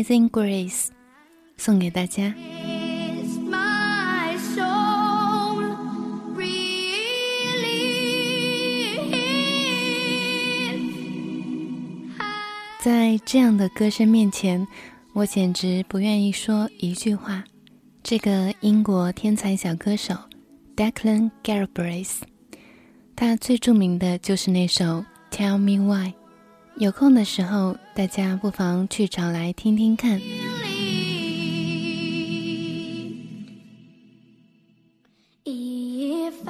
Amazing Grace，送给大家。在这样的歌声面前，我简直不愿意说一句话。这个英国天才小歌手 Declan Galbraith，他最著名的就是那首《Tell Me Why》。有空的时候，大家不妨去找来听听看。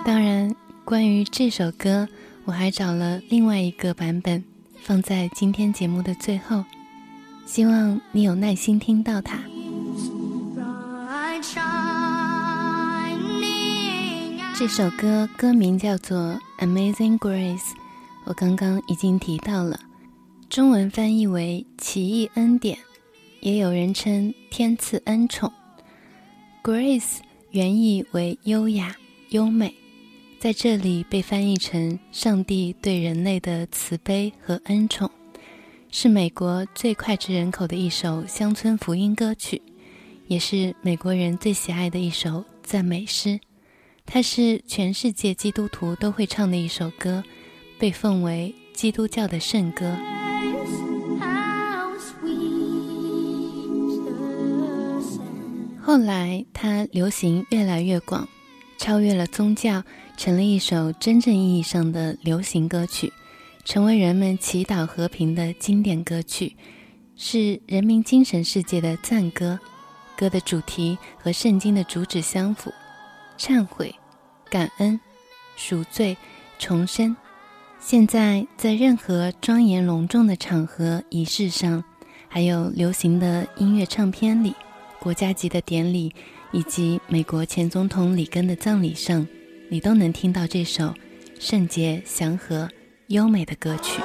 当然，关于这首歌，我还找了另外一个版本，放在今天节目的最后，希望你有耐心听到它。这首歌歌名叫做《Amazing Grace》，我刚刚已经提到了。中文翻译为奇异恩典，也有人称天赐恩宠。Grace 原意为优雅、优美，在这里被翻译成上帝对人类的慈悲和恩宠，是美国最脍炙人口的一首乡村福音歌曲，也是美国人最喜爱的一首赞美诗。它是全世界基督徒都会唱的一首歌，被奉为基督教的圣歌。后来，它流行越来越广，超越了宗教，成了一首真正意义上的流行歌曲，成为人们祈祷和平的经典歌曲，是人民精神世界的赞歌。歌的主题和圣经的主旨相符：忏悔、感恩、赎罪、重生。现在，在任何庄严隆重的场合、仪式上，还有流行的音乐唱片里。国家级的典礼，以及美国前总统里根的葬礼上，你都能听到这首圣洁、祥和、优美的歌曲。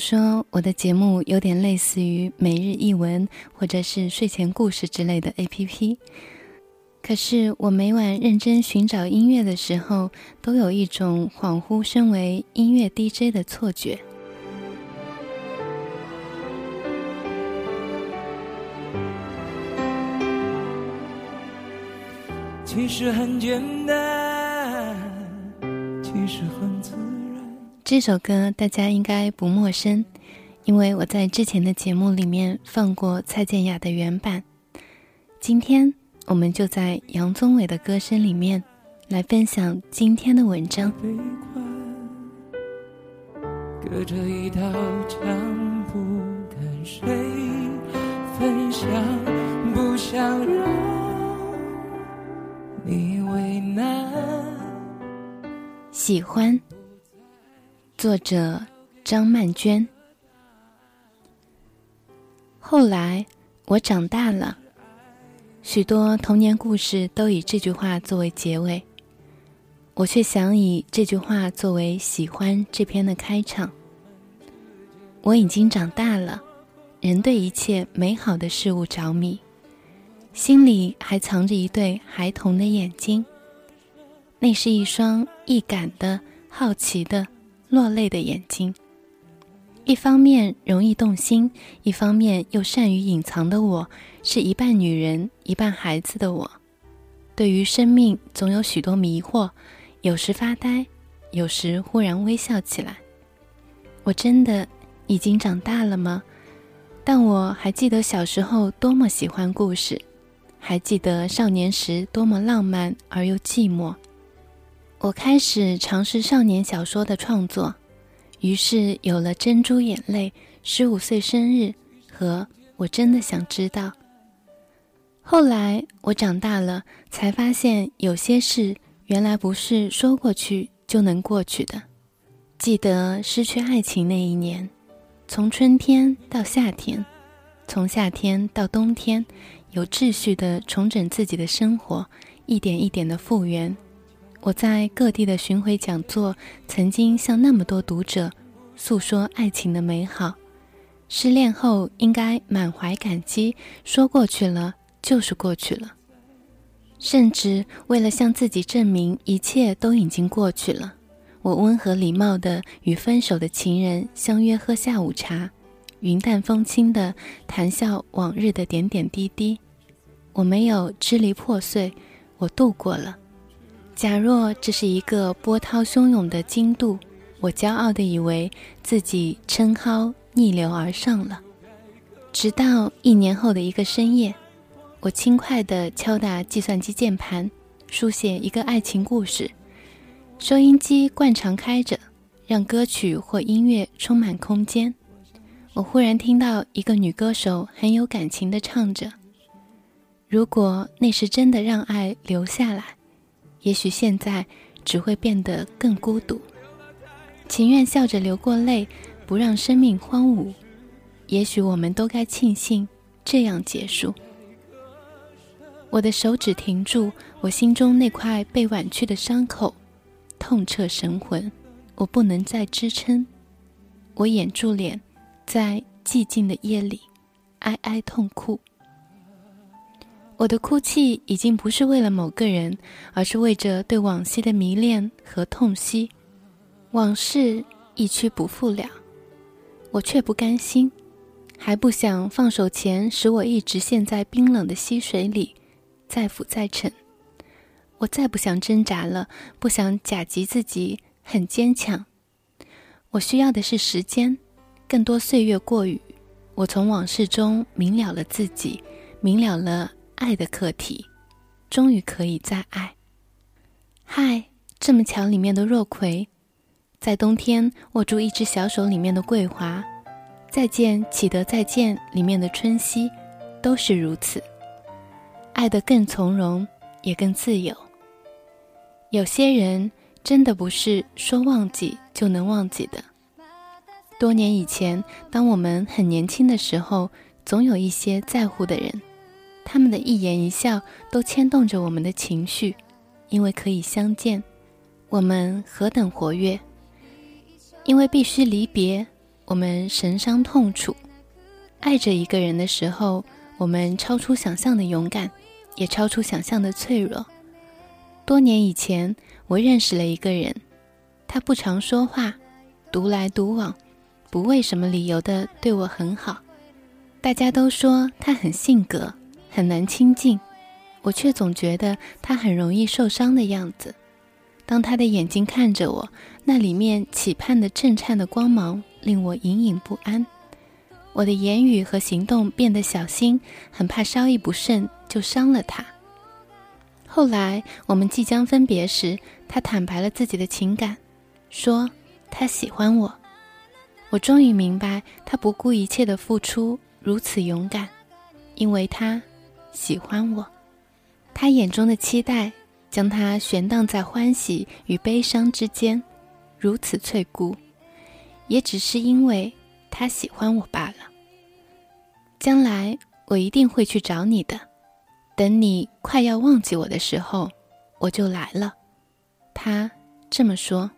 说我的节目有点类似于每日一文或者是睡前故事之类的 APP，可是我每晚认真寻找音乐的时候，都有一种恍惚身为音乐 DJ 的错觉。其实很简单，其实很这首歌大家应该不陌生，因为我在之前的节目里面放过蔡健雅的原版。今天我们就在杨宗纬的歌声里面来分享今天的文章。隔着一道墙，不跟谁分享，不想让你为难。喜欢。作者张曼娟。后来我长大了，许多童年故事都以这句话作为结尾，我却想以这句话作为喜欢这篇的开场。我已经长大了，仍对一切美好的事物着迷，心里还藏着一对孩童的眼睛，那是一双易感的好奇的。落泪的眼睛，一方面容易动心，一方面又善于隐藏的我，是一半女人一半孩子的我，对于生命总有许多迷惑，有时发呆，有时忽然微笑起来。我真的已经长大了吗？但我还记得小时候多么喜欢故事，还记得少年时多么浪漫而又寂寞。我开始尝试少年小说的创作，于是有了《珍珠眼泪》、十五岁生日和我真的想知道。后来我长大了，才发现有些事原来不是说过去就能过去的。记得失去爱情那一年，从春天到夏天，从夏天到冬天，有秩序的重整自己的生活，一点一点的复原。我在各地的巡回讲座，曾经向那么多读者诉说爱情的美好。失恋后应该满怀感激，说过去了就是过去了。甚至为了向自己证明一切都已经过去了，我温和礼貌地与分手的情人相约喝下午茶，云淡风轻地谈笑往日的点点滴滴。我没有支离破碎，我度过了。假若这是一个波涛汹涌的经度，我骄傲地以为自己撑篙逆流而上了。直到一年后的一个深夜，我轻快地敲打计算机键盘，书写一个爱情故事。收音机惯常开着，让歌曲或音乐充满空间。我忽然听到一个女歌手很有感情地唱着：“如果那是真的，让爱留下来。”也许现在只会变得更孤独，情愿笑着流过泪，不让生命荒芜。也许我们都该庆幸这样结束。我的手指停住，我心中那块被剜去的伤口，痛彻神魂。我不能再支撑，我掩住脸，在寂静的夜里哀哀痛哭。我的哭泣已经不是为了某个人，而是为着对往昔的迷恋和痛惜。往事一去不复了，我却不甘心，还不想放手前使我一直陷在冰冷的溪水里，再浮再沉。我再不想挣扎了，不想假集自己很坚强。我需要的是时间，更多岁月过雨。我从往事中明了了自己，明了了。爱的课题，终于可以再爱。嗨，这么巧里面的若葵，在冬天握住一只小手里面的桂华，再见启德再见里面的春熙，都是如此。爱得更从容，也更自由。有些人真的不是说忘记就能忘记的。多年以前，当我们很年轻的时候，总有一些在乎的人。他们的一言一笑都牵动着我们的情绪，因为可以相见，我们何等活跃；因为必须离别，我们神伤痛楚。爱着一个人的时候，我们超出想象的勇敢，也超出想象的脆弱。多年以前，我认识了一个人，他不常说话，独来独往，不为什么理由的对我很好。大家都说他很性格。很难亲近，我却总觉得他很容易受伤的样子。当他的眼睛看着我，那里面期盼的震颤的光芒令我隐隐不安。我的言语和行动变得小心，很怕稍一不慎就伤了他。后来我们即将分别时，他坦白了自己的情感，说他喜欢我。我终于明白，他不顾一切的付出如此勇敢，因为他。喜欢我，他眼中的期待将他悬荡在欢喜与悲伤之间，如此脆骨，也只是因为他喜欢我罢了。将来我一定会去找你的，等你快要忘记我的时候，我就来了。他这么说。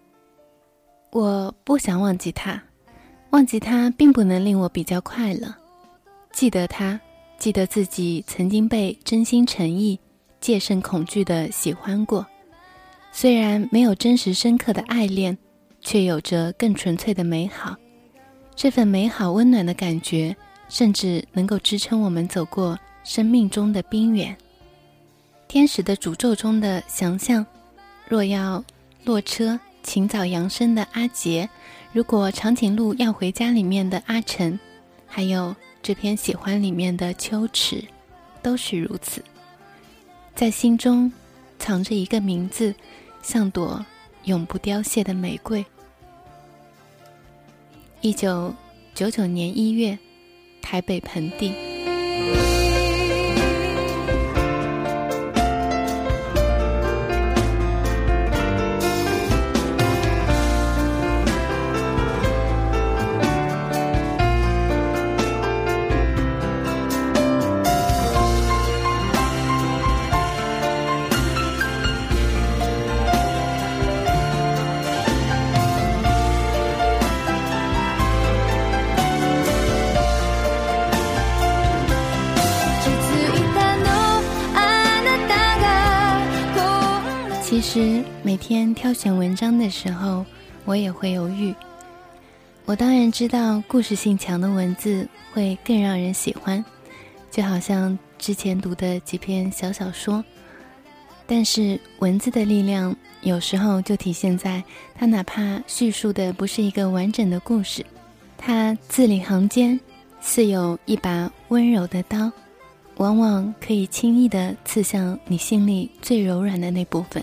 我不想忘记他，忘记他并不能令我比较快乐，记得他。记得自己曾经被真心诚意、戒慎恐惧的喜欢过，虽然没有真实深刻的爱恋，却有着更纯粹的美好。这份美好温暖的感觉，甚至能够支撑我们走过生命中的冰原。天使的诅咒中的想象，若要落车，请早扬声的阿杰，如果长颈鹿要回家里面的阿晨，还有。这篇喜欢里面的秋池，都是如此。在心中藏着一个名字，像朵永不凋谢的玫瑰。一九九九年一月，台北盆地。每天挑选文章的时候，我也会犹豫。我当然知道故事性强的文字会更让人喜欢，就好像之前读的几篇小小说。但是文字的力量有时候就体现在它哪怕叙述的不是一个完整的故事，它字里行间似有一把温柔的刀，往往可以轻易地刺向你心里最柔软的那部分。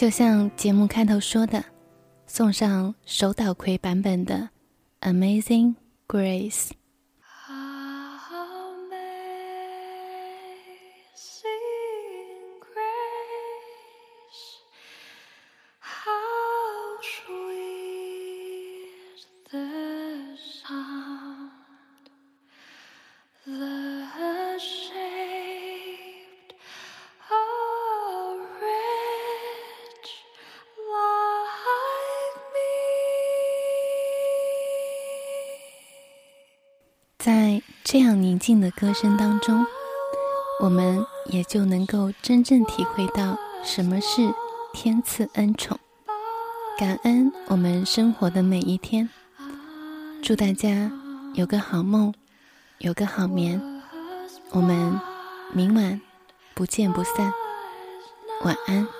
就像节目开头说的，送上手岛葵版本的《Amazing Grace》。这样宁静的歌声当中，我们也就能够真正体会到什么是天赐恩宠，感恩我们生活的每一天。祝大家有个好梦，有个好眠。我们明晚不见不散。晚安。